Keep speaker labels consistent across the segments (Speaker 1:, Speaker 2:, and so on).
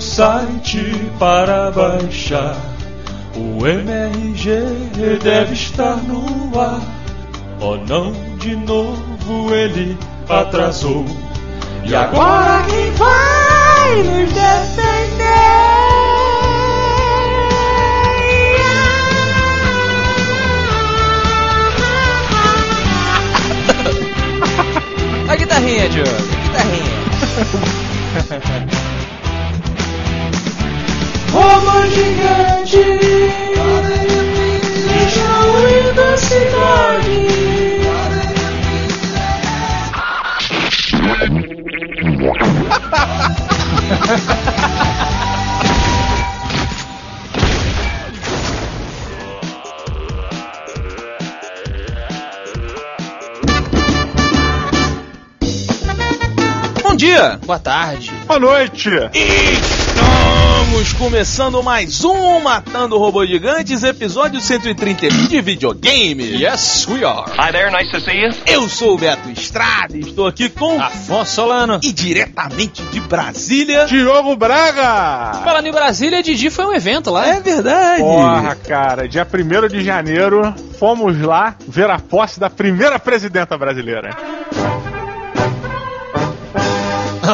Speaker 1: No site para baixar. O MRG deve estar no ar. Oh não, de novo ele atrasou. E agora quem vai nos
Speaker 2: A guitarrinha, Diogo. Guitarrinha.
Speaker 1: Roma gigante destruindo a cidade.
Speaker 2: Bom dia. Boa tarde.
Speaker 3: Boa noite!
Speaker 2: Estamos começando mais um Matando Robôs Gigantes, episódio 131 de videogame.
Speaker 4: Yes, we are.
Speaker 5: Hi there, nice to see you.
Speaker 2: Eu sou o Beto Estrada e estou aqui com
Speaker 4: Afonso Solano.
Speaker 2: e diretamente de Brasília.
Speaker 3: Diogo Braga!
Speaker 4: Falando em Brasília, Didi foi um evento lá.
Speaker 2: É verdade.
Speaker 3: Porra, cara, dia 1 de janeiro, fomos lá ver a posse da primeira presidenta brasileira.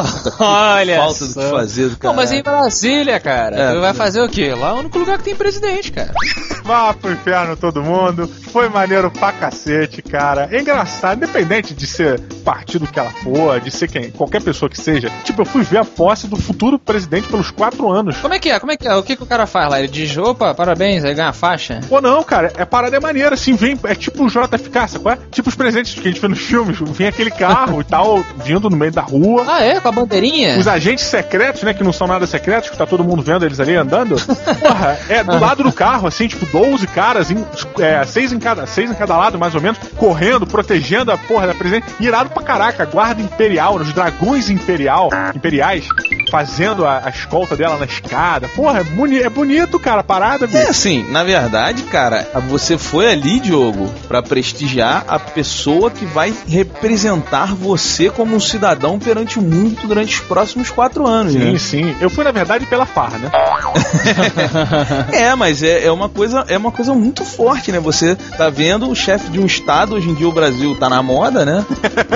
Speaker 4: Olha
Speaker 2: Falta do
Speaker 4: só.
Speaker 2: que fazer do
Speaker 4: Não,
Speaker 2: cara.
Speaker 4: mas em Brasília, cara,
Speaker 2: É,
Speaker 4: vai
Speaker 2: é.
Speaker 4: fazer o quê? Lá é o único lugar que tem presidente, cara.
Speaker 3: Vá pro inferno todo mundo. Foi maneiro pra cacete, cara. É engraçado, independente de ser partido que ela for, de ser quem, qualquer pessoa que seja. Tipo, eu fui ver a posse do futuro presidente pelos quatro anos.
Speaker 4: Como é que é? Como é que é? O que, que o cara faz lá? Ele diz, opa, parabéns, aí ganha a faixa.
Speaker 3: Ou não, cara, é parada é maneira, assim, vem, é tipo o JFK, sabe qual é? Tipo os presentes que a gente vê nos filmes, vem aquele carro e tal, vindo no meio da rua.
Speaker 4: Ah, é? Com a bandeirinha?
Speaker 3: Os agentes secretos, né, que não são nada secretos, que tá todo mundo vendo eles ali andando. Porra, é do lado do carro, assim, tipo, 12 caras, em, é, seis, em cada, seis em cada lado, mais ou menos, correndo, protegendo a porra da presidente. Irado pra caraca, guarda imperial, os dragões imperial, imperiais, fazendo a, a escolta dela na escada. Porra, é, boni é bonito, cara, a parada,
Speaker 2: É
Speaker 3: bicho.
Speaker 2: assim, na verdade, cara, você foi ali, Diogo, pra prestigiar a pessoa que vai representar você como um cidadão perante o mundo durante os próximos quatro anos,
Speaker 3: Sim,
Speaker 2: né?
Speaker 3: sim. Eu fui, na verdade, pela farra, né?
Speaker 2: É, mas é, é uma coisa é uma coisa muito forte, né? Você tá vendo o chefe de um estado, hoje em dia o Brasil tá na moda, né?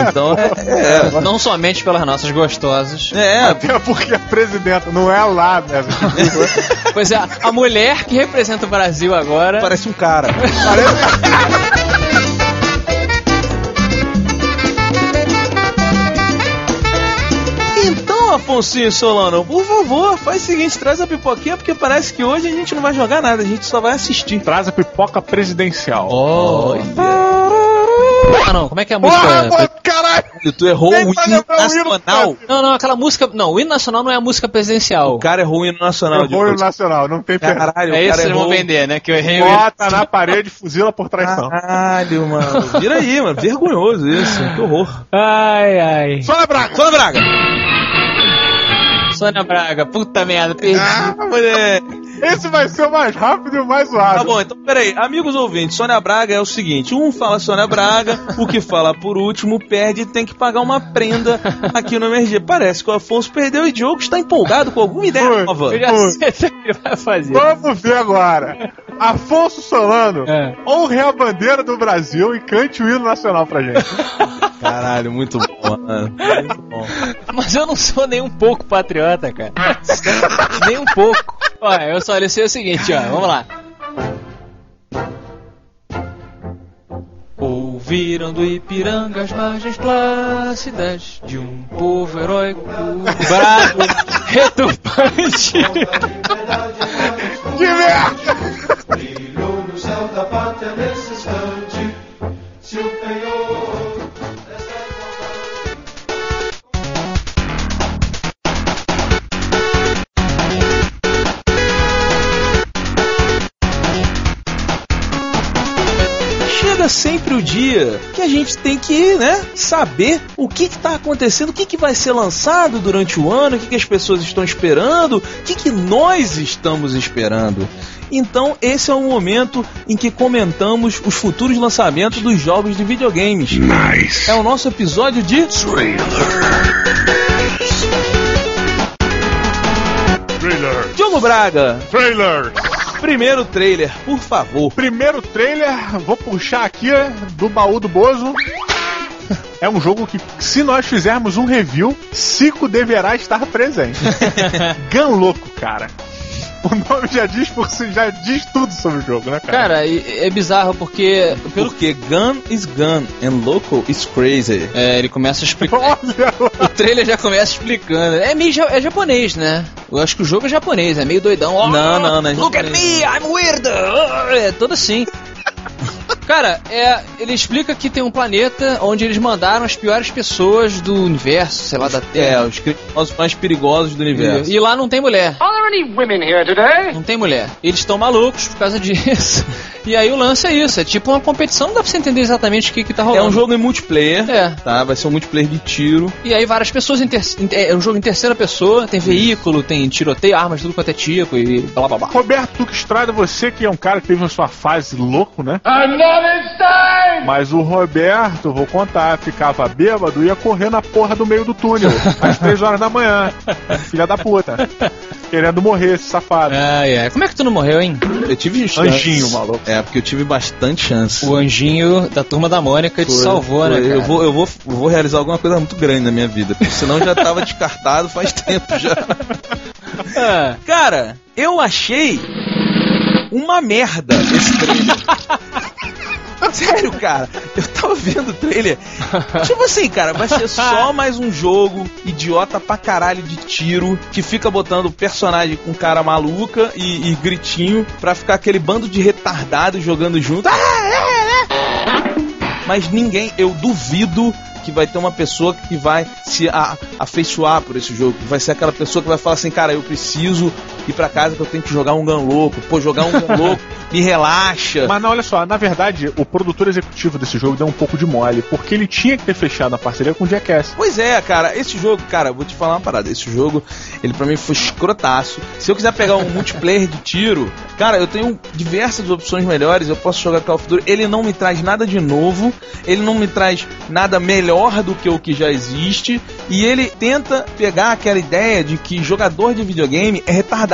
Speaker 2: Então é,
Speaker 4: Não somente pelas nossas gostosas.
Speaker 2: é, é
Speaker 3: Até porque a presidenta não é lá, né?
Speaker 4: Pois é, a mulher que representa o Brasil agora.
Speaker 2: parece um cara. Então, Afonso Solano, por favor, faz o seguinte, traz a pipoquinha, porque parece que hoje a gente não vai jogar nada, a gente só vai assistir.
Speaker 3: Traz a pipoca presidencial.
Speaker 4: Oh. Ah, não, como é que é a música?
Speaker 3: Porra, pô, caralho!
Speaker 2: Tu errou
Speaker 3: Nem
Speaker 2: o hino
Speaker 3: hino,
Speaker 2: nacional.
Speaker 4: Não, não, aquela música. Não, o hino nacional não é a música presidencial.
Speaker 2: O cara errou o hino nacional.
Speaker 3: Errou o
Speaker 2: Diogo.
Speaker 3: nacional, não tem perdão.
Speaker 2: Caralho,
Speaker 4: é isso que vocês vão vender, né? Que eu errei o hino.
Speaker 3: Bota na parede, fuzila por traição.
Speaker 2: Caralho, mano. Vira aí, mano. Vergonhoso isso. Que horror.
Speaker 4: Ai, ai.
Speaker 3: Fala, Braga!
Speaker 2: Fala, Braga.
Speaker 4: Sônia Braga, puta merda, perdi.
Speaker 2: Ah, moleque.
Speaker 3: Esse vai ser o mais rápido e o mais zoado.
Speaker 2: Tá bom, então peraí. Amigos ouvintes, Sônia Braga é o seguinte: um fala Sônia Braga, o que fala por último perde e tem que pagar uma prenda aqui no MRG. Parece que o Afonso perdeu e o Diogo está empolgado com alguma ideia
Speaker 3: Foi.
Speaker 2: nova.
Speaker 4: Eu já sei o que ele vai fazer.
Speaker 3: Vamos ver agora. Afonso Solano,
Speaker 4: É.
Speaker 3: honre a bandeira do Brasil e cante o hino nacional pra gente.
Speaker 2: Caralho, muito bom, mano. Muito bom.
Speaker 4: Mas eu não sou nem um pouco patriota, cara. nem um pouco. Olha, eu só sei o seguinte, ó, vamos lá. Ouviram do Ipiranga as margens plácidas de um povo heróico, bravo, retumbante.
Speaker 3: que merda!
Speaker 1: Brilhou no céu da pátria
Speaker 2: Chega sempre o dia que a gente tem que, né, saber o que está acontecendo, o que, que vai ser lançado durante o ano, o que, que as pessoas estão esperando, o que, que nós estamos esperando. Então, esse é o momento em que comentamos os futuros lançamentos dos jogos de videogames.
Speaker 6: Nice.
Speaker 2: É o nosso episódio de
Speaker 6: Trailer.
Speaker 2: Braga,
Speaker 3: Trailer!
Speaker 2: primeiro trailer, por favor.
Speaker 3: Primeiro trailer, vou puxar aqui do baú do Bozo. É um jogo que, se nós fizermos um review, Cico deverá estar presente. Gun louco, cara. O nome já diz por si, já diz tudo sobre o jogo, né, cara?
Speaker 4: Cara, e- é bizarro porque. Pelo
Speaker 2: Porque gun is gun and local is crazy.
Speaker 4: É, ele começa a explicar. O trailer já começa explicando. É meio ja- é japonês, né? Eu acho que o jogo é japonês, é meio doidão. Oh,
Speaker 2: Não, não, não é
Speaker 4: Look at me, I'm weird! Oh, É todo assim. Cara, é, ele explica que tem um planeta onde eles mandaram as piores pessoas do universo, sei lá, da
Speaker 2: É,
Speaker 4: Terra.
Speaker 2: os criminosos mais perigosos do universo.
Speaker 4: E, e lá não tem mulher.
Speaker 5: Are there any women here today?
Speaker 4: Não tem mulher. Eles estão malucos por causa disso. E aí o lance é isso, é tipo uma competição, não dá pra você entender exatamente o que que tá rolando.
Speaker 2: É um jogo em multiplayer,
Speaker 4: É.
Speaker 2: tá? Vai ser um multiplayer de tiro.
Speaker 4: E aí várias pessoas em- É um jogo em terceira pessoa, tem veículo, tem tiroteio, armas, tudo quanto é tipo e blá blá blá.
Speaker 3: Roberto Estrada, você que é um cara que teve a sua fase louco, né?
Speaker 5: Another
Speaker 3: Mas o Roberto, vou contar, ficava bêbado e ia correr na porra do meio do túnel, às três horas da manhã. Filha da puta. Querendo morrer, esse safado.
Speaker 4: Ai, ai. Como é que tu não morreu, hein?
Speaker 2: Eu tive
Speaker 3: Anjinho, maluco.
Speaker 2: É, porque eu tive bastante chance.
Speaker 4: O anjinho da turma da Mônica te
Speaker 2: Foi,
Speaker 4: salvou, né,
Speaker 2: foi.
Speaker 4: cara?
Speaker 2: Eu vou, eu, vou, eu vou realizar alguma coisa muito grande na minha vida, porque senão já tava descartado faz tempo já.
Speaker 4: Ah,
Speaker 2: Cara, eu achei uma merda esse trailer. Sério, cara, eu tava vendo o trailer. Tipo assim, cara, vai ser só mais um jogo idiota pra caralho de tiro que fica botando personagem com cara maluca e, e gritinho pra ficar aquele bando de retardados jogando junto. Ah, é, é. Mas ninguém, eu duvido que vai ter uma pessoa que vai se afeiçoar por esse jogo. Vai ser aquela pessoa que vai falar assim, cara, eu preciso ir pra casa que eu tenho que jogar um gun louco. Pô, jogar um gun louco me relaxa.
Speaker 3: Mas não, olha só, na verdade, o produtor executivo desse jogo deu um pouco de mole, porque ele tinha que ter fechado a parceria com o Jackass.
Speaker 2: Pois é, cara, esse jogo, cara, vou te falar uma parada. Esse jogo, ele pra mim foi escrotaço. Se eu quiser pegar um multiplayer de tiro, cara, eu tenho diversas opções melhores. Eu posso jogar Call of Duty. Ele não me traz nada de novo, ele não me traz nada melhor do que o que já existe. E ele tenta pegar aquela ideia de que jogador de videogame é retardado.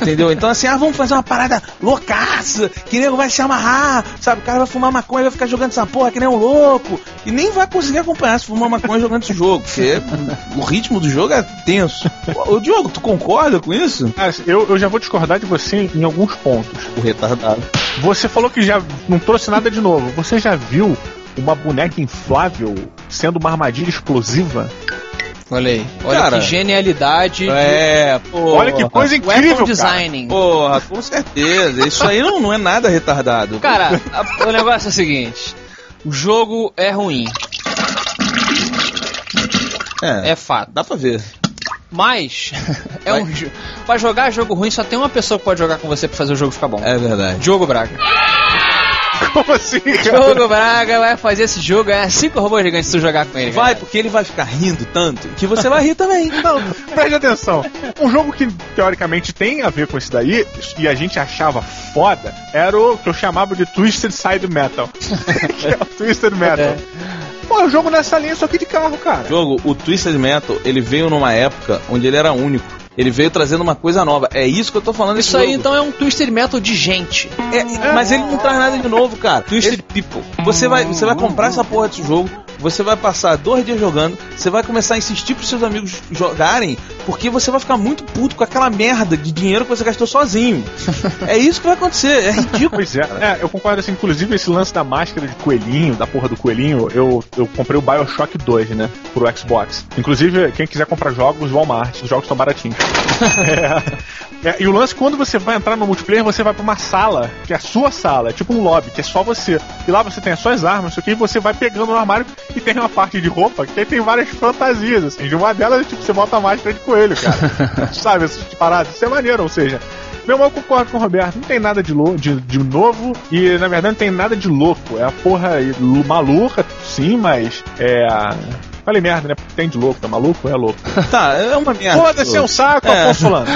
Speaker 2: Entendeu? Então, assim, ah, vamos fazer uma parada loucaça, que nego vai se amarrar, sabe? O cara vai fumar maconha e vai ficar jogando essa porra que nem um louco. E nem vai conseguir acompanhar se fumar maconha jogando esse jogo, porque o ritmo do jogo é tenso. Ô, Diogo, tu concorda com isso?
Speaker 3: Cara, eu, eu já vou discordar de você em alguns pontos.
Speaker 2: O retardado.
Speaker 3: Você falou que já não trouxe nada de novo. Você já viu uma boneca inflável sendo uma armadilha explosiva?
Speaker 4: Olha aí. Olha
Speaker 2: Cara,
Speaker 4: que genialidade.
Speaker 2: É, pô.
Speaker 3: Olha que coisa
Speaker 4: Weapon
Speaker 3: incrível, cara.
Speaker 4: designing.
Speaker 2: Porra, com certeza. Isso aí não, não é nada retardado.
Speaker 4: Cara, a- o negócio é o seguinte: o jogo é ruim,
Speaker 2: é,
Speaker 4: é fato.
Speaker 2: dá pra ver.
Speaker 4: Mas, é um jo- pra jogar jogo ruim só tem uma pessoa que pode jogar com você pra fazer o jogo ficar bom.
Speaker 2: É verdade.
Speaker 4: Diogo Braga.
Speaker 3: Como assim?
Speaker 4: Diogo Braga vai fazer esse jogo, é cinco robôs gigantes se tu jogar com ele.
Speaker 2: Vai,
Speaker 4: cara.
Speaker 2: porque ele vai ficar rindo tanto que você vai rir também.
Speaker 3: Não, preste atenção. Um jogo que teoricamente tem a ver com esse daí, e a gente achava foda, era o que eu chamava de Twisted Side Metal. que é o Twisted Metal. Pô, é um jogo nessa linha só que de carro, cara.
Speaker 2: jogo, o Twisted Metal, ele veio numa época onde ele era único. Ele veio trazendo uma coisa nova. É isso que eu tô falando
Speaker 4: Isso aí
Speaker 2: jogo.
Speaker 4: então é um Twisted Metal de gente.
Speaker 2: É, mas ele não traz nada de novo, cara.
Speaker 4: Twisted
Speaker 2: Ele-
Speaker 4: People.
Speaker 2: Você vai, você vai comprar essa porra desse jogo, você vai passar dois dias jogando, você vai começar a insistir pros seus amigos jogarem, porque você vai ficar muito puto com aquela merda de dinheiro que você gastou sozinho. é isso que vai acontecer, é ridículo.
Speaker 3: Pois é, é, eu concordo assim, inclusive esse lance da máscara de coelhinho, da porra do coelhinho, eu, eu comprei o Bioshock 2, né, pro Xbox. Inclusive, quem quiser comprar jogos, Walmart, os jogos estão baratinhos. É, é, e o lance, quando você vai entrar no multiplayer, você vai pra uma sala, que é a sua sala, é tipo um lobby, que é só você. E lá você tem as suas armas, isso aqui, e você vai pegando no armário e tem uma parte de roupa que tem várias fantasias, assim. De uma delas, tipo, você bota a máscara de coelho, cara. Sabe, essas paradas, isso é maneiro, ou seja. Meu irmão, eu concordo com o Roberto. Não tem nada de, de, de novo e, na verdade, não tem nada de louco. É a porra maluca, sim, mas é. Falei merda, né? Tem de louco, tá maluco? É louco.
Speaker 2: Tá, é uma merda.
Speaker 3: Foda-se, é um saco,
Speaker 2: É.
Speaker 3: Afonso Solano.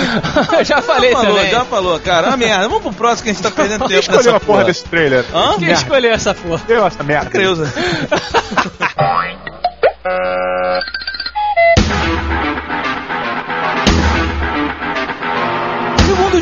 Speaker 4: Eu já falei
Speaker 2: já falou,
Speaker 4: também.
Speaker 2: já falou, cara. É uma merda. Vamos pro próximo que a gente tá perdendo
Speaker 3: Quem
Speaker 2: tempo
Speaker 3: escolheu
Speaker 2: nessa
Speaker 3: a porra desse trailer?
Speaker 2: Hã?
Speaker 4: Quem
Speaker 3: Merda.
Speaker 4: escolheu essa porra?
Speaker 3: Deu essa merda.
Speaker 2: Creuza.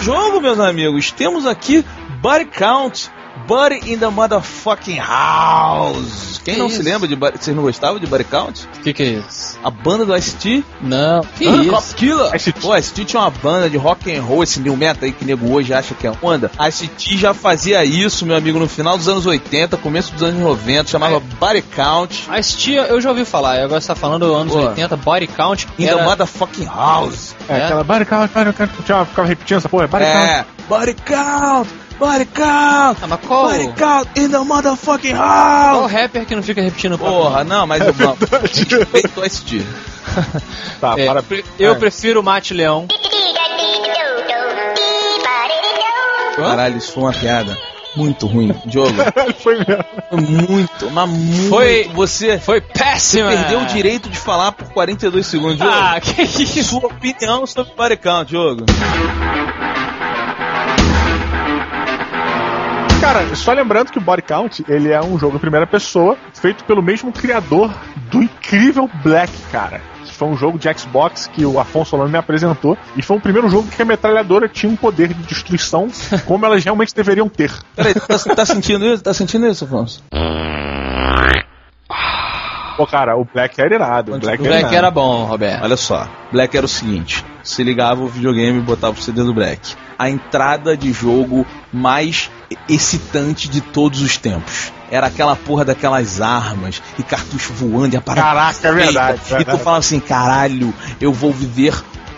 Speaker 2: jogo, meus amigos, temos aqui Body Count. Body in the motherfucking house. Quem
Speaker 4: Que
Speaker 2: não
Speaker 4: isso?
Speaker 2: se lembra de Body... Vocês não gostavam de Body Count?
Speaker 4: O que, que é isso?
Speaker 2: A banda do Ice-T?
Speaker 4: Não. Que
Speaker 2: Hã?
Speaker 4: isso?
Speaker 2: Cop Killer?
Speaker 3: Ice-T.
Speaker 2: Pô, Ice-T tinha uma banda de rock and roll, esse new metal aí que nego hoje acha que é onda. Ice-T já fazia isso, meu amigo, no final dos anos 80, começo dos anos 90, chamava Body Count.
Speaker 4: A Tia, eu já ouvi falar, agora você tá falando anos
Speaker 2: Pô.
Speaker 4: 80, Body Count.
Speaker 2: In
Speaker 4: era-
Speaker 2: the motherfucking house.
Speaker 3: É,
Speaker 4: É?
Speaker 3: aquela body count, body count, ficava repetindo essa porra, body count.
Speaker 2: É, Body Count, Body Count,
Speaker 4: Ah, mas qual,
Speaker 2: Body Count in the motherfucking
Speaker 4: qual
Speaker 2: house.
Speaker 4: rapper que não fica repetindo?
Speaker 2: Porra, não, mas eu respeito o Ice-T.
Speaker 3: Tá,
Speaker 4: É,
Speaker 3: para.
Speaker 4: pre- eu
Speaker 3: é.
Speaker 4: prefiro o Mate Leão.
Speaker 2: Caralho, isso foi uma piada muito ruim. Diogo,
Speaker 3: Foi mesmo.
Speaker 2: foi muito, mas muito.
Speaker 4: Foi-
Speaker 2: Você
Speaker 4: Foi
Speaker 2: Você
Speaker 4: péssimo.
Speaker 2: perdeu o direito de falar por 42 segundos, Diogo.
Speaker 4: Ah, que isso?
Speaker 2: Sua opinião sobre o body count, Diogo.
Speaker 3: Cara, só lembrando que o Body Count, ele é um jogo em primeira pessoa, feito pelo mesmo criador do incrível Black, cara. Que Foi um jogo de Xbox que o Afonso Solano me apresentou. E foi o primeiro jogo que a metralhadora tinha um poder de destruição como elas realmente deveriam ter.
Speaker 2: Peraí, tá, tá sentindo isso? Tá sentindo isso, Afonso?
Speaker 3: Pô, cara, o Black era irado. O Black,
Speaker 4: O
Speaker 3: era
Speaker 4: Black
Speaker 3: irado.
Speaker 4: era bom, Roberto.
Speaker 2: Olha só, Black era o seguinte: se ligava o videogame e botava o CD do Black. A entrada de jogo mais excitante de todos os tempos. Era aquela porra daquelas armas e cartucho voando e a parada.
Speaker 3: Caraca, é verdade.
Speaker 2: E tu falava assim: caralho, eu vou viver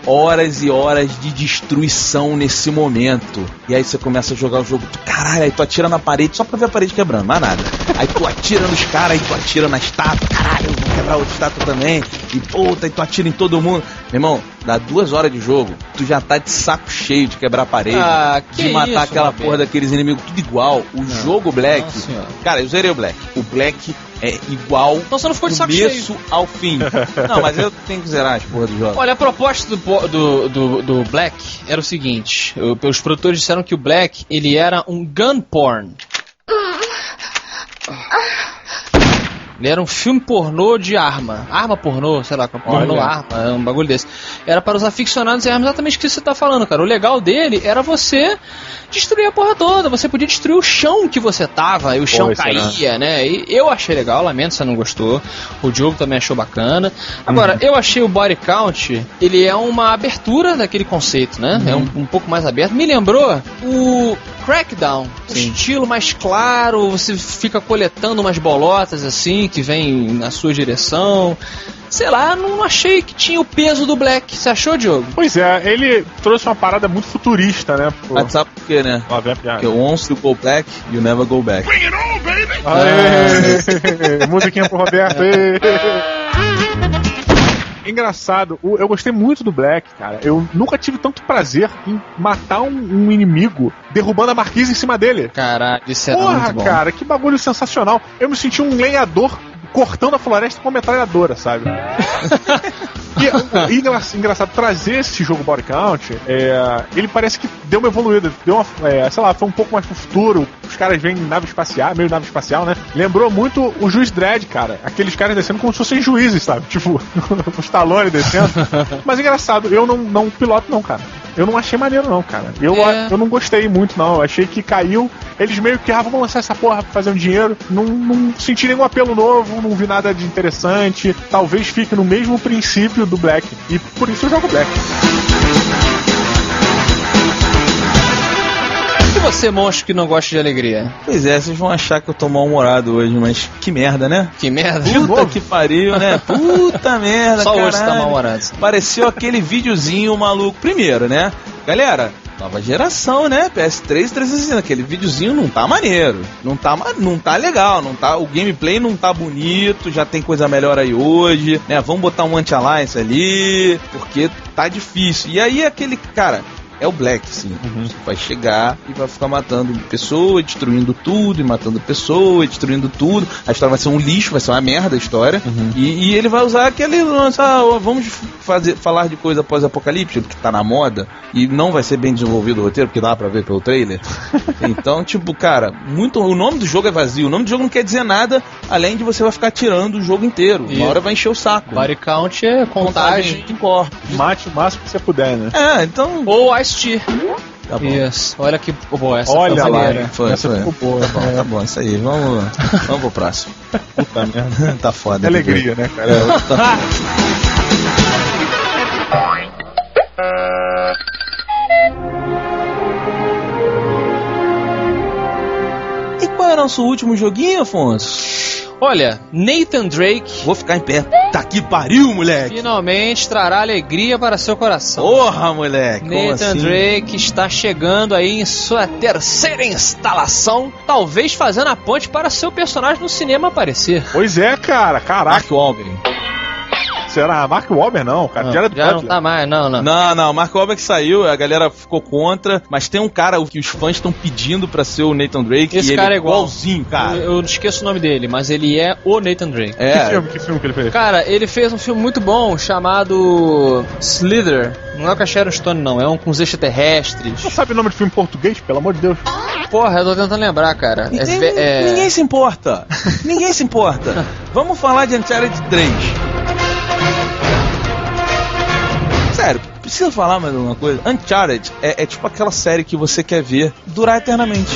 Speaker 2: horas e horas de destruição nesse momento. E aí você começa a jogar o jogo, tu, caralho, aí tu atira na parede só pra ver a parede quebrando, mais nada. Aí tu atira nos caras, aí tu atira na estátua, caralho, vou quebrar outra estátua também. E puta, aí tu atira em todo mundo. Meu irmão, dá duas horas de jogo, tu já tá de saco cheio de quebrar a parede,
Speaker 4: Ah, que
Speaker 2: de matar
Speaker 4: isso,
Speaker 2: aquela porra daqueles inimigos tudo igual. O jogo Black, cara, eu zerei o Black. O Black é igual
Speaker 4: Então você não ficou de saco cheio.
Speaker 2: ao fim. Não, mas eu tenho que zerar as porra do jogo.
Speaker 4: Olha, a proposta do, do, do, do Black era o seguinte: os produtores disseram que o Black ele era um gun porn. Ele era um filme pornô de arma. Arma pornô, sei lá, pornô
Speaker 3: Olha.
Speaker 4: arma, é um bagulho desse. Era para os aficionados em armas, exatamente o que você tá falando, cara. O legal dele era você destruir a porra toda. Você podia destruir o chão que você tava, e o chão
Speaker 3: isso era-
Speaker 4: caía, né? E eu achei legal, lamento se você não gostou. O Diogo também achou bacana. Agora, eu achei o Body Count, ele é uma abertura daquele conceito, né? É um, um pouco mais aberto. Me lembrou o Crackdown. O estilo mais claro, você fica coletando umas bolotas assim que vem na sua direção. Sei lá, não achei que tinha o peso do Black. Você achou, Diogo?
Speaker 3: Pois é, ele trouxe uma parada muito futurista, né? Pô,
Speaker 2: Mas sabe por quê, né?
Speaker 3: Lá vem a piada.
Speaker 2: Porque once you go black, you never go back.
Speaker 3: Aê! Musiquinha pro Roberto. Engraçado, eu gostei muito do Black, cara. Eu nunca tive tanto prazer em matar um, um inimigo derrubando a marquise em cima dele.
Speaker 4: Caralho, isso
Speaker 3: Porra,
Speaker 4: muito bom.
Speaker 3: cara, que bagulho sensacional. Eu me senti um lenhador cortando a floresta com uma metralhadora, sabe? e, e engra- engraçado, trazer esse jogo Body Count, é, ele parece que deu uma evoluída, deu uma, é, sei lá, foi um pouco mais pro futuro. Os caras vêm em nave espacial, meio nave espacial, né? Lembrou muito o Juiz Dredd, cara. Aqueles caras descendo como se fossem juízes, sabe? Tipo, o Stallone descendo. Mas engraçado, eu não, não piloto, não, cara. Eu não achei maneiro, não, cara. Eu,
Speaker 4: É.
Speaker 3: eu não gostei muito, não. Eu achei que caiu. Eles meio que, ah, vamos lançar essa porra pra fazer um dinheiro. Não, não senti nenhum apelo novo, não vi nada de interessante. Talvez fique no mesmo princípio do Black. E por isso eu jogo Black.
Speaker 4: E você, monstro que não gosta de alegria?
Speaker 2: Pois é, vocês vão achar que eu tô mal-humorado hoje, mas que merda, né?
Speaker 4: Que merda.
Speaker 2: Puta que pariu, né? Puta merda,
Speaker 4: Só hoje você tá
Speaker 2: caralho.
Speaker 4: mal-humorado.
Speaker 2: Pareceu aquele videozinho maluco. Primeiro, né? Galera, nova geração, né? PS3 e 360. Aquele videozinho não tá maneiro. Não tá, não tá legal. Não tá, o gameplay não tá bonito. Já tem coisa melhor aí hoje, né? Vamos botar um anti-alliance ali. Porque tá difícil. E aí, aquele. Cara. É o Black, sim. Você vai chegar e vai ficar matando pessoa, destruindo tudo, e matando pessoa, e destruindo tudo. A história vai ser um lixo, vai ser uma merda a história. E, e ele vai usar aquele lance, ah, vamos fazer, falar de coisa pós-apocalíptica, que tá na moda, e não vai ser bem desenvolvido o roteiro, porque dá pra ver pelo trailer. então, tipo, cara, muito. O nome do jogo é vazio. O nome do jogo não quer dizer nada, além de você vai ficar tirando o jogo inteiro.
Speaker 4: E-
Speaker 2: Uma hora vai encher o saco.
Speaker 4: Body count é contagem.
Speaker 2: de corpos.
Speaker 3: Mate o máximo que você puder, né?
Speaker 2: É, então.
Speaker 4: Ou Ice-T.
Speaker 2: Tá.
Speaker 4: Isso. Olha que boa essa
Speaker 3: Olha
Speaker 4: foi
Speaker 3: lá?
Speaker 2: Foi,
Speaker 3: Essa
Speaker 2: foi.
Speaker 3: ficou boa.
Speaker 2: Tá bom, tá bom, isso aí. Vamos, vamos pro próximo.
Speaker 3: Puta merda.
Speaker 2: tá foda.
Speaker 3: Que alegria, né, cara?
Speaker 2: Tá- E qual é o nosso último joguinho, Afonso?
Speaker 4: Olha, Nathan Drake
Speaker 2: Vou ficar em pé. Tá que pariu, moleque!
Speaker 4: finalmente trará alegria para seu coração.
Speaker 2: Porra, moleque! como
Speaker 4: Nathan
Speaker 2: assim?
Speaker 4: Drake está chegando aí em sua terceira instalação, talvez fazendo a ponte para seu personagem no cinema aparecer.
Speaker 3: Pois é, cara. Caraca.
Speaker 2: Mark Wahlberg.
Speaker 3: Será? Mark Wahlberg não, cara. Jared
Speaker 4: Já não
Speaker 3: Butler.
Speaker 4: tá mais, não, não.
Speaker 2: Não, não, o Mark Wahlberg saiu, a galera ficou contra, mas tem um cara que os fãs estão pedindo pra ser o Nathan Drake
Speaker 4: Esse
Speaker 2: e
Speaker 4: cara
Speaker 2: ele
Speaker 4: é igual.
Speaker 2: igualzinho, cara.
Speaker 4: Eu, eu não esqueço o nome dele, mas ele é o Nathan Drake.
Speaker 3: Que
Speaker 2: É,
Speaker 3: filme, que filme que ele fez?
Speaker 4: Cara, ele fez um filme muito bom chamado Slither. Não é com a Sharon Stone, não. É um com os extraterrestres.
Speaker 3: Não sabe o nome de filme em português? Pelo amor de Deus.
Speaker 4: Porra, eu tô tentando lembrar, cara. É,
Speaker 2: Ninguém,
Speaker 4: ve- é-
Speaker 2: ninguém se importa. ninguém se importa. Vamos falar de Uncharted 3. Sério, precisa falar mais alguma coisa? Uncharted é, é tipo aquela série que você quer ver durar eternamente.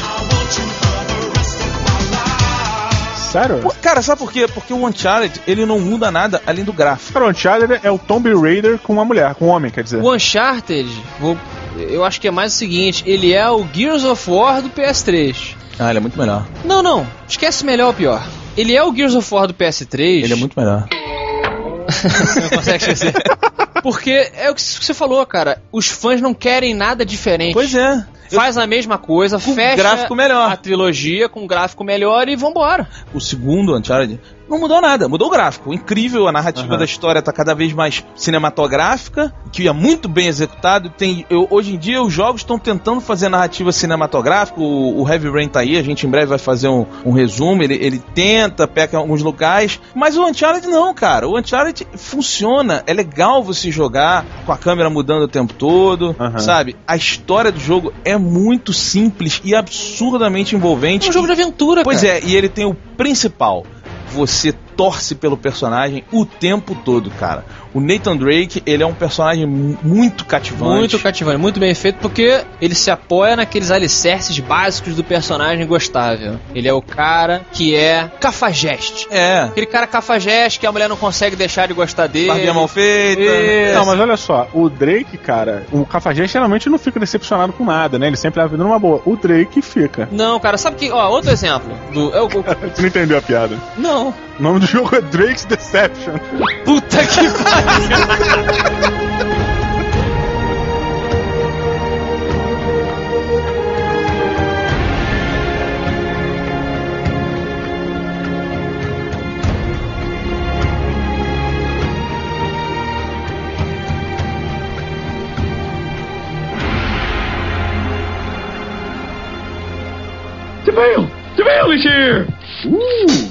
Speaker 3: Sério?
Speaker 2: Pô, Cara, sabe por quê? Porque o Uncharted, ele não muda nada além do gráfico.
Speaker 3: Cara, o Uncharted é o Tomb Raider com uma mulher, com um homem, quer dizer.
Speaker 4: O Uncharted, vou- eu acho que é mais o seguinte: ele é o Gears of War do PS3.
Speaker 2: Ah, ele é muito melhor.
Speaker 4: Não, não. Esquece melhor ou pior. Ele é o Gears of War do PS3.
Speaker 2: Ele é muito melhor.
Speaker 4: Você não consegue esquecer. Porque é o que você falou, cara. Os fãs não querem nada diferente.
Speaker 2: Pois é.
Speaker 4: Faz a mesma coisa,
Speaker 2: Com
Speaker 4: fecha
Speaker 2: gráfico melhor.
Speaker 4: a trilogia com gráfico melhor e vambora.
Speaker 2: o segundo Uncharted não mudou nada, mudou o gráfico. Incrível, a narrativa
Speaker 3: Aham.
Speaker 2: da história tá cada vez mais cinematográfica, que é muito bem executado. Tem, eu- hoje em dia os jogos estão tentando fazer narrativa cinematográfica. O, o Heavy Rain tá aí, a gente em breve vai fazer um, um resumo. Ele, ele tenta, peca em alguns locais, mas o Uncharted não, cara. O Uncharted funciona, é legal você jogar com a câmera mudando o tempo todo,
Speaker 3: Aham.
Speaker 2: sabe? A história do jogo é muito simples e absurdamente envolvente.
Speaker 4: É um jogo de aventura,
Speaker 2: Pois
Speaker 4: cara.
Speaker 2: é, e ele tem o principal. Você torce pelo personagem o tempo todo, cara. O Nathan Drake, ele é um personagem mu- muito cativante.
Speaker 4: Muito cativante, muito bem feito, porque ele se apoia naqueles alicerces básicos do personagem gostável. Ele é o cara que é cafajeste.
Speaker 2: É.
Speaker 4: Aquele cara cafajeste que a mulher não consegue deixar de gostar dele.
Speaker 2: Barbinha mal feita.
Speaker 4: Isso.
Speaker 3: Não, mas olha só, o Drake, cara, o Cafajeste geralmente não fica decepcionado com nada, né? Ele sempre leva a vida numa boa. O Drake fica.
Speaker 4: Não, cara, sabe que. Ó, outro exemplo. Do, é o- o-
Speaker 3: Você não entendeu a piada.
Speaker 4: não.
Speaker 3: O nome do jogo é Drake's Deception.
Speaker 4: Puta que pariu.
Speaker 5: DeVille! DeVille is here!
Speaker 6: Wait,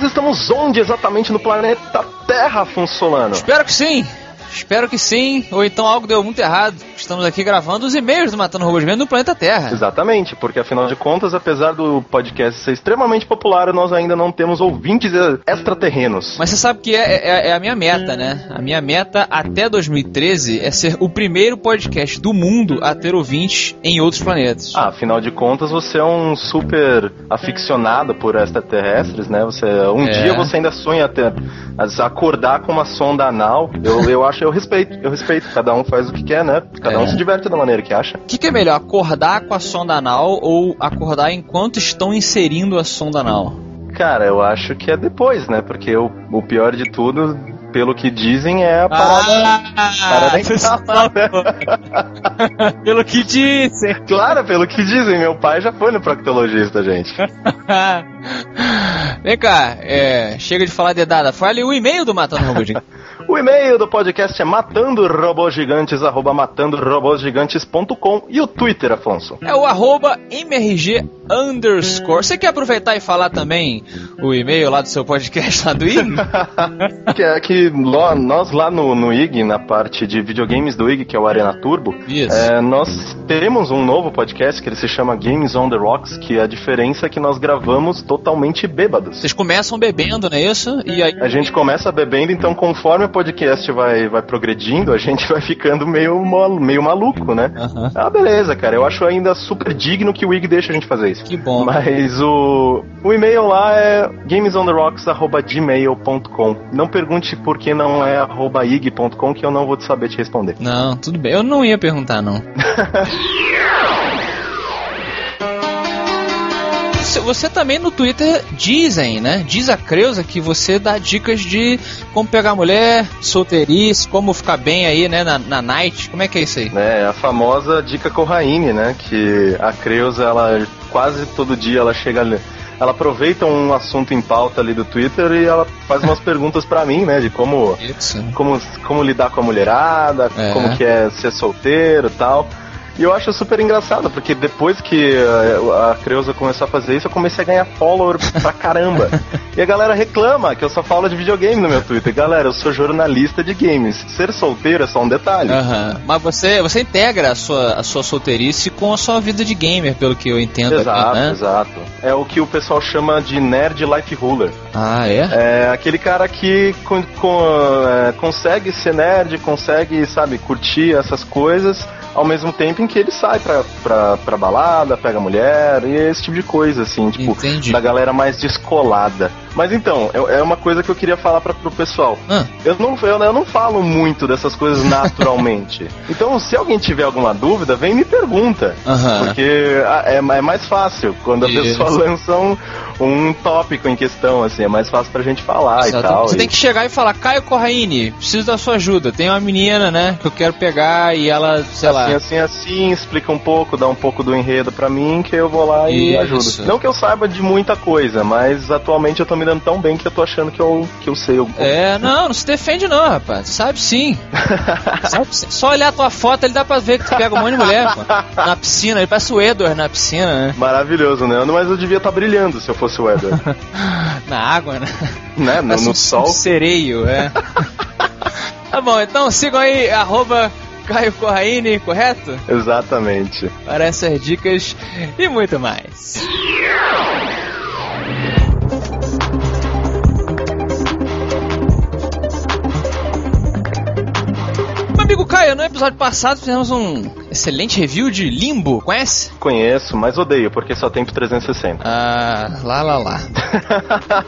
Speaker 7: nós estamos onde exatamente no planeta Terra, funcionando?
Speaker 4: Espero que sim. Espero que sim. Ou então algo deu muito errado. Estamos aqui gravando os e-mails do Matando Robôs Vendo no planeta Terra.
Speaker 7: Exatamente, porque afinal de contas, apesar do podcast ser extremamente popular, nós ainda não temos ouvintes extraterrenos.
Speaker 4: Mas você sabe que é, é- é a minha meta, né? A minha meta até 2013 é ser o primeiro podcast do mundo a ter ouvintes em outros planetas.
Speaker 7: Ah, afinal de contas, você é um super aficionado por extraterrestres, né? Você, um
Speaker 4: É.
Speaker 7: dia você ainda sonha até acordar com uma sonda anal. Eu, eu acho, eu respeito, eu respeito. Cada um faz o que quer, né? Cada um
Speaker 4: É.
Speaker 7: se diverte da maneira que acha.
Speaker 4: O que, que é melhor, acordar com a sonda anal ou acordar enquanto estão inserindo a sonda anal?
Speaker 7: Cara, eu acho que é depois, né? Porque o, o pior de tudo, pelo que dizem, é a parada. parada em casa, né?
Speaker 4: Pelo que disse.
Speaker 7: Claro, pelo que dizem, meu pai já foi no proctologista, gente.
Speaker 4: Vem cá, é, chega de falar dedada. Foi ali o e-mail do Matando Robôs.
Speaker 7: O e-mail do podcast é matandorobosgigantes, arroba matandorobosgigantes.com e o Twitter, Afonso.
Speaker 4: É o arroba MRG underscore. Você quer aproveitar e falar também o e-mail lá do seu podcast lá do IG?
Speaker 7: que é que lo- nós lá no, no IG, na parte de videogames do IG, que é o Arena Turbo, é, nós teremos um novo podcast que ele se chama Games on the Rocks, que a diferença é que nós gravamos totalmente bêbados.
Speaker 4: Vocês começam bebendo, não é isso? E aí.
Speaker 7: A gente começa bebendo, então conforme o podcast vai, vai progredindo, a gente vai ficando meio, meio maluco, né?
Speaker 4: Aham.
Speaker 7: Ah, beleza, cara. Eu acho ainda super digno que o IG deixa a gente fazer isso.
Speaker 4: Que bom.
Speaker 7: Mas o, o e-mail lá é gamesontheRocks.gmail.com. Não pergunte por que não é arroba ig.com, que eu não vou saber te responder.
Speaker 4: Não, tudo bem. Eu não ia perguntar, não. Você- Você também no Twitter dizem, né? Diz a Creuza que você dá dicas de como pegar mulher, solteirice, como ficar bem aí, né, na, na night. Como é que é isso aí?
Speaker 7: É, a famosa dica Corraine, né? Que a Creuza, ela quase todo dia ela chega ali. Ela aproveita um assunto em pauta ali do Twitter e ela faz umas perguntas pra mim, né? De como
Speaker 4: Isso.
Speaker 7: como, como lidar com a mulherada,
Speaker 4: É.
Speaker 7: como que é ser solteiro e tal. E eu acho super engraçado, porque depois que eh, a Creuza começou a fazer isso, eu comecei a ganhar follower pra caramba. e a galera reclama que eu só falo de videogame no meu Twitter. Galera, eu sou jornalista de games. Ser solteiro é só um detalhe.
Speaker 4: Aham. Mas você, você integra a sua, a sua solteirice com a sua vida de gamer, pelo que eu entendo
Speaker 7: Exato,
Speaker 4: aqui, né?
Speaker 7: exato. É o que o pessoal chama de nerd life ruler.
Speaker 4: Ah, é?
Speaker 7: É aquele cara que con- con- é, consegue ser nerd, consegue, sabe, curtir essas coisas, ao mesmo tempo em que ele sai pra, pra, pra balada, pega mulher e esse tipo de coisa, assim, tipo,
Speaker 4: Entendi.
Speaker 7: da galera mais descolada. Mas então, é é uma coisa que eu queria falar pra, pro pessoal.
Speaker 4: Ah,
Speaker 7: Eu não, eu, eu não falo muito dessas coisas naturalmente. então, se alguém tiver alguma dúvida, vem e me pergunta.
Speaker 4: Aham.
Speaker 7: Porque ah, é, é mais fácil quando a
Speaker 4: Isso.
Speaker 7: pessoa lança um, um tópico em questão, assim, é mais fácil pra gente falar
Speaker 4: Exato.
Speaker 7: e tal.
Speaker 4: Você
Speaker 7: e-
Speaker 4: tem que chegar e falar, Caio Corraine, preciso da sua ajuda. Tem uma menina, né, que eu quero pegar e ela, sei lá.
Speaker 7: Assim, assim, assim, explica um pouco, dá um pouco do enredo pra mim, que eu vou lá e
Speaker 4: Isso.
Speaker 7: ajudo. Não que eu saiba de muita coisa, mas atualmente eu tô me dando tão bem que eu tô achando que eu, que eu sei alguma
Speaker 4: É, não, não se defende não, rapaz. Sabe sim. Sabe sim. Só olhar a tua foto, ele dá pra ver que tu pega um monte de mulher, pô. Na piscina, ele parece o Edward na piscina, né?
Speaker 7: Maravilhoso, né? Mas eu devia estar brilhando se eu fosse o Edward.
Speaker 4: Na água, né?
Speaker 7: né? No, no
Speaker 4: um
Speaker 7: sol.
Speaker 4: sereio, é. tá bom, então sigam aí, arroba Caio Corraine, correto?
Speaker 7: Exatamente.
Speaker 4: Para essas dicas e muito mais. Caio, no episódio passado fizemos um excelente review de Limbo, conhece?
Speaker 7: Conheço, mas odeio, porque só tem pro 360.
Speaker 4: Ah, lá lá lá.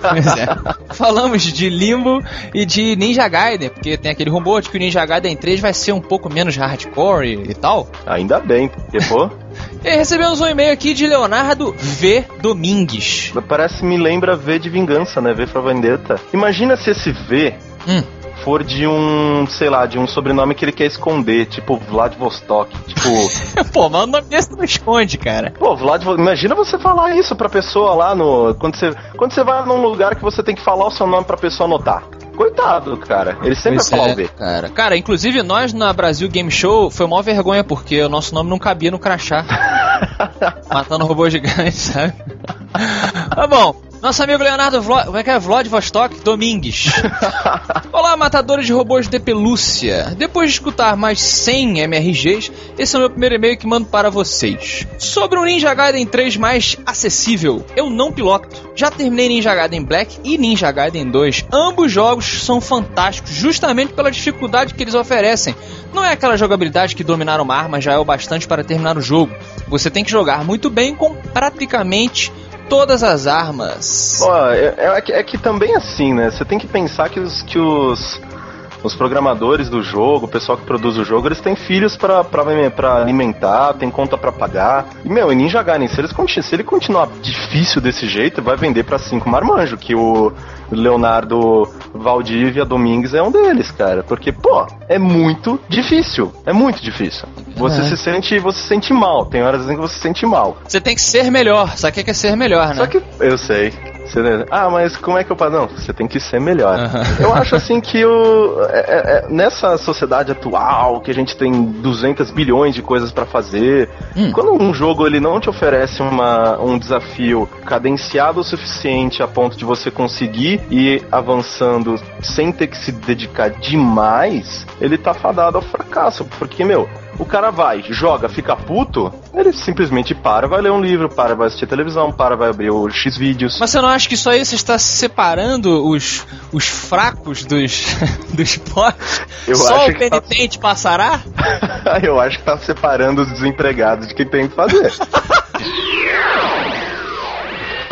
Speaker 4: Pois é. Falamos de Limbo e de Ninja Gaiden, porque tem aquele rumor de que o Ninja Gaiden 3 vai ser um pouco menos hardcore e, e tal.
Speaker 7: Ainda bem, porque, pô,
Speaker 4: E recebemos um e-mail aqui de Leonardo V. Domingues.
Speaker 7: parece me lembra V de vingança, né? V pra Vendetta. Imagina se esse V
Speaker 4: Hum.
Speaker 7: For de um, sei lá, de um sobrenome que ele quer esconder, tipo Vladivostok. Tipo,
Speaker 4: Pô, mas o nome desse não esconde, cara.
Speaker 7: pô, Vladivostok. Imagina você falar isso pra pessoa lá no. Quando você, quando você vai num lugar que você tem que falar o seu nome pra pessoa anotar. Coitado, cara. Ele sempre
Speaker 4: Pois
Speaker 7: vai falar
Speaker 4: é,
Speaker 7: o V.
Speaker 4: cara. Cara, inclusive nós na Brasil Game Show foi uma vergonha porque o nosso nome não cabia no crachá. Matando robô gigante, sabe? Tá bom. Nosso amigo Leonardo Vlo... Como é que é? Vladivostok Domingues. Olá, matadores de robôs de pelúcia. Depois de escutar mais 100 MRGs, esse é o meu primeiro e-mail que mando para vocês. Sobre o Ninja Gaiden 3 mais acessível, eu não piloto. Já terminei Ninja Gaiden Black e Ninja Gaiden 2. Ambos jogos são fantásticos justamente pela dificuldade que eles oferecem. Não é aquela jogabilidade que dominar uma arma já é o bastante para terminar o jogo. Você tem que jogar muito bem com praticamente todas as armas.
Speaker 7: Ó, é, é que- é que também assim, né? Você tem que pensar que os, que os, os programadores do jogo, o pessoal que produz o jogo, eles têm filhos pra, pra, pra alimentar, tem conta pra pagar. E, meu, em Ninja Gaiden, se, eles, se ele continuar difícil desse jeito, vai vender pra cinco marmanjo, que o Leonardo Valdívia Domingues é um deles, cara. Porque, pô, é muito difícil. É muito difícil. Você
Speaker 4: É.
Speaker 7: se sente, você se sente mal. Tem horas em que você se sente mal.
Speaker 4: Você tem que ser melhor. Sabe o que é ser melhor, né?
Speaker 7: Só que eu sei. Você- ah, mas como é que eu faço? Não, você tem que ser melhor.
Speaker 4: Aham.
Speaker 7: Eu acho assim que o, é- é- é- nessa sociedade atual, que a gente tem 200 bilhões de coisas pra fazer,
Speaker 4: Hum.
Speaker 7: quando um jogo ele não te oferece uma, um desafio cadenciado o suficiente a ponto de você conseguir ir avançando sem ter que se dedicar demais, ele tá fadado ao fracasso. Porque, meu, o cara vai, joga, fica puto, ele simplesmente para, vai ler um livro, para, vai assistir televisão, para, vai abrir o X vídeos.
Speaker 4: Mas você não acha que isso aí você está separando os, os fracos dos, do esporte?
Speaker 7: Eu
Speaker 4: Só o
Speaker 7: tá-
Speaker 4: penitente passará?
Speaker 7: Eu acho que tá separando os desempregados de quem tem que fazer.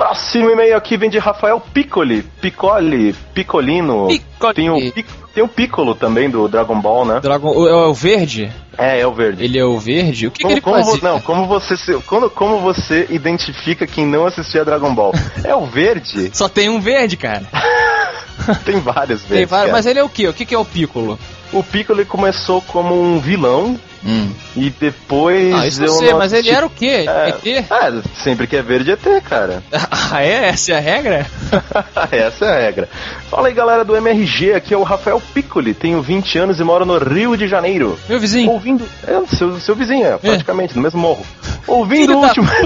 Speaker 7: Próximo e-mail aqui vem de Rafael Piccoli. Piccoli, Piccolino.
Speaker 4: Piccoli.
Speaker 7: Tem o, Pic- tem o Piccolo também do Dragon Ball, né?
Speaker 4: Dragon, é o verde?
Speaker 7: É, é o verde.
Speaker 4: Ele é o verde? O que, que
Speaker 7: Como,
Speaker 4: ele
Speaker 7: como
Speaker 4: fazia?
Speaker 7: não, como você, se- quando- como você identifica quem não assistia Dragon Ball? É o verde?
Speaker 4: Só tem um verde, cara.
Speaker 7: Tem vários
Speaker 4: Tem
Speaker 7: verdes.
Speaker 4: vários,
Speaker 7: cara.
Speaker 4: mas ele é o quê? O que, que é o Piccolo?
Speaker 7: O Piccolo ele começou como um vilão
Speaker 4: Hum.
Speaker 7: e depois.
Speaker 4: Ah, isso eu sei,
Speaker 7: não
Speaker 4: mas ele era o quê?
Speaker 7: É,
Speaker 4: ET?
Speaker 7: é, sempre que é verde é T, cara.
Speaker 4: Ah, é? Essa é a regra?
Speaker 7: Essa é a regra. Fala aí, galera do MRG, aqui é o Rafael Piccoli, tenho 20 anos e moro no Rio de Janeiro.
Speaker 4: Meu vizinho.
Speaker 7: Ouvindo. É, seu, seu vizinho, é, praticamente, no mesmo morro. Ouvindo o último.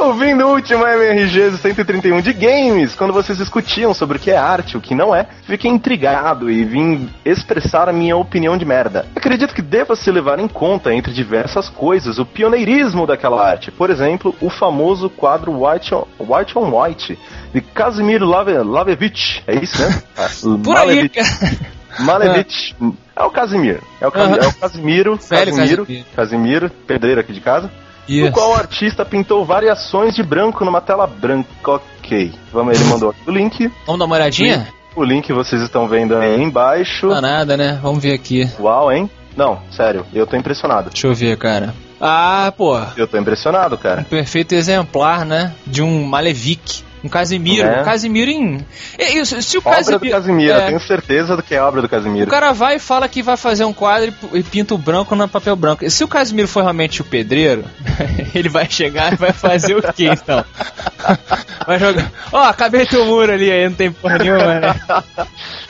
Speaker 7: Ouvindo o último MRG 131 de games, quando vocês discutiam sobre o que é arte e o que não é, fiquei intrigado e vim expressar a minha opinião de merda. Acredito que deva se levar em conta, entre diversas coisas, o pioneirismo daquela arte. Por exemplo, o famoso quadro White on White, on White de Casimir Lave, Lavevich. É isso, né? Ah,
Speaker 4: Por aí,
Speaker 7: Malevich.
Speaker 4: cara.
Speaker 7: Malevich. É o Casimiro. É o, Cam-
Speaker 4: Aham.
Speaker 7: é o Casimiro. Casimiro.
Speaker 4: Casimiro,
Speaker 7: pedreiro aqui de casa. No qual o artista pintou variações de branco numa tela branca. Ok. Vamos, ele mandou aqui o link.
Speaker 4: Vamos dar uma olhadinha?
Speaker 7: O link vocês estão vendo aí embaixo.
Speaker 4: Não dá nada, né? Vamos ver aqui.
Speaker 7: Uau, hein? Não, sério, eu tô impressionado.
Speaker 4: Deixa eu ver, cara. Ah, pô.
Speaker 7: Eu tô impressionado,
Speaker 4: Um
Speaker 7: cara.
Speaker 4: perfeito exemplar, né? De um Malevich. Um Casimiro.
Speaker 7: É.
Speaker 4: Um Casimiro em. É isso, se o
Speaker 7: Obra do
Speaker 4: Casimiro.
Speaker 7: Casimiro,
Speaker 4: é,
Speaker 7: eu tenho certeza do que é obra do
Speaker 4: O
Speaker 7: Casimiro.
Speaker 4: cara vai e fala que vai fazer um quadro e e pinta o branco no papel branco. E se o Casimiro for realmente o pedreiro, ele vai chegar e vai fazer o quê então? Vai jogar. Ó, acabei teu muro ali aí, não tem porra nenhuma, né?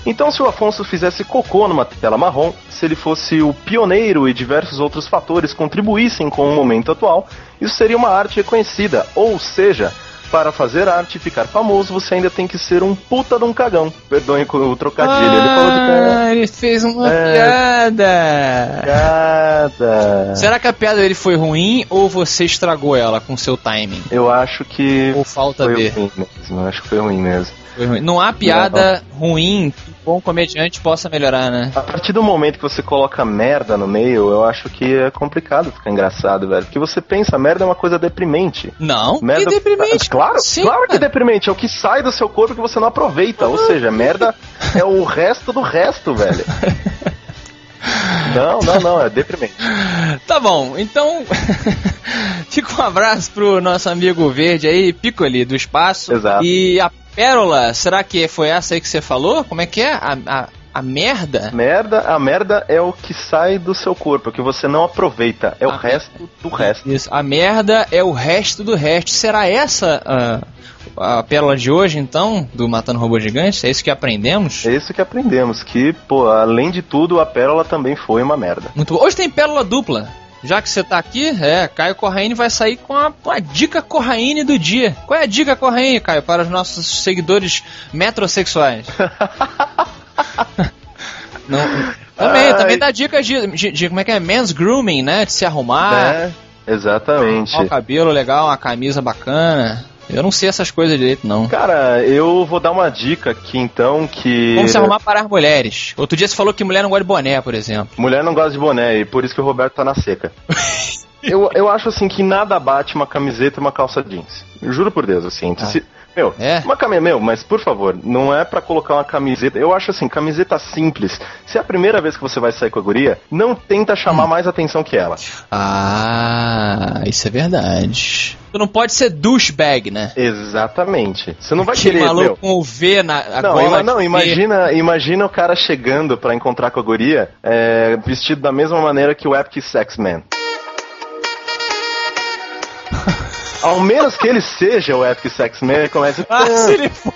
Speaker 7: Então, se o Afonso fizesse cocô numa tela marrom, se ele fosse o pioneiro e diversos outros fatores contribuíssem com o momento atual, isso seria uma arte reconhecida. Ou seja, para fazer arte e ficar famoso, você ainda tem que ser um puta de um cagão. Perdoem com o trocadilho. ele falou de
Speaker 4: Ah, ele fez uma
Speaker 7: É.
Speaker 4: piada.
Speaker 7: cagada.
Speaker 4: Será que a piada dele foi ruim ou você estragou ela com seu timing?
Speaker 7: Eu acho que
Speaker 4: Ou falta
Speaker 7: foi
Speaker 4: de?
Speaker 7: ruim mesmo. Eu acho que foi ruim mesmo.
Speaker 4: Não há piada ruim que um bom comediante possa melhorar, né?
Speaker 7: A partir do momento que você coloca merda no meio, eu acho que é complicado ficar engraçado, velho. Porque você pensa, merda é uma coisa deprimente.
Speaker 4: Não,
Speaker 7: Merda,
Speaker 4: que deprimente.
Speaker 7: Claro,
Speaker 4: Sim,
Speaker 7: claro que é deprimente. É o que sai do seu corpo que você não aproveita. Ou seja, merda é o resto do resto, velho. Não, não, não, é deprimente.
Speaker 4: Tá bom, então fica um abraço pro nosso amigo verde aí, Piccoli, do espaço.
Speaker 7: Exato.
Speaker 4: E a pérola, será que foi essa aí que você falou? Como é que é? A, a, a merda?
Speaker 7: Merda, a merda é o que sai do seu corpo, que você não aproveita. É o
Speaker 4: Ah.
Speaker 7: resto do resto.
Speaker 4: Isso, a merda é o resto do resto. Será essa a, a pérola de hoje, então, do Matando Robô Gigante? É isso que aprendemos?
Speaker 7: É isso que aprendemos, que, pô, além de tudo, a pérola também foi uma merda.
Speaker 4: Muito bom. Hoje tem pérola dupla. Já que você tá aqui, é, Caio Corraine vai sair com a, a dica Corraine do dia. Qual é a dica Corraine, Caio, para os nossos seguidores metrosexuais? Não, também,
Speaker 7: Ai.
Speaker 4: também dá dicas de, de, de como é que é? Men's grooming, né? De se arrumar,
Speaker 7: É, exatamente.
Speaker 4: o cabelo legal, uma camisa bacana. Eu não sei essas coisas direito, não.
Speaker 7: Cara, eu vou dar uma dica aqui então que.
Speaker 4: Como se arrumar para as mulheres. Outro dia você falou que mulher não gosta de boné, por exemplo.
Speaker 7: Mulher não gosta de boné e por isso que o Roberto tá na seca. eu, eu acho assim que nada bate uma camiseta e uma calça jeans. Juro por Deus, assim. se- meu,
Speaker 4: É?
Speaker 7: uma camiseta, meu, mas por favor, não é pra colocar uma camiseta. Eu acho assim, camiseta simples. Se é a primeira vez que você vai sair com a guria, não tenta chamar mais atenção que ela.
Speaker 4: Ah, isso é verdade. Tu não pode ser douchebag, né?
Speaker 7: Exatamente. Você não vai
Speaker 4: Aquele
Speaker 7: querer,
Speaker 4: maluco
Speaker 7: meu.
Speaker 4: com o V na a
Speaker 7: Não, ima- não imagina, imagina o cara chegando pra encontrar com a guria é, vestido da mesma maneira que o Epic Sex Man. Ao menos que ele seja o Epic Sex Man, ele começa.
Speaker 4: Ah, se ele for,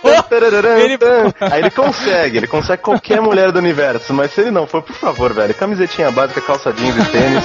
Speaker 4: ele-
Speaker 7: Aí ele consegue, ele consegue qualquer mulher do universo. Mas se ele não for, por favor, velho, camisetinha básica, calça jeans e tênis.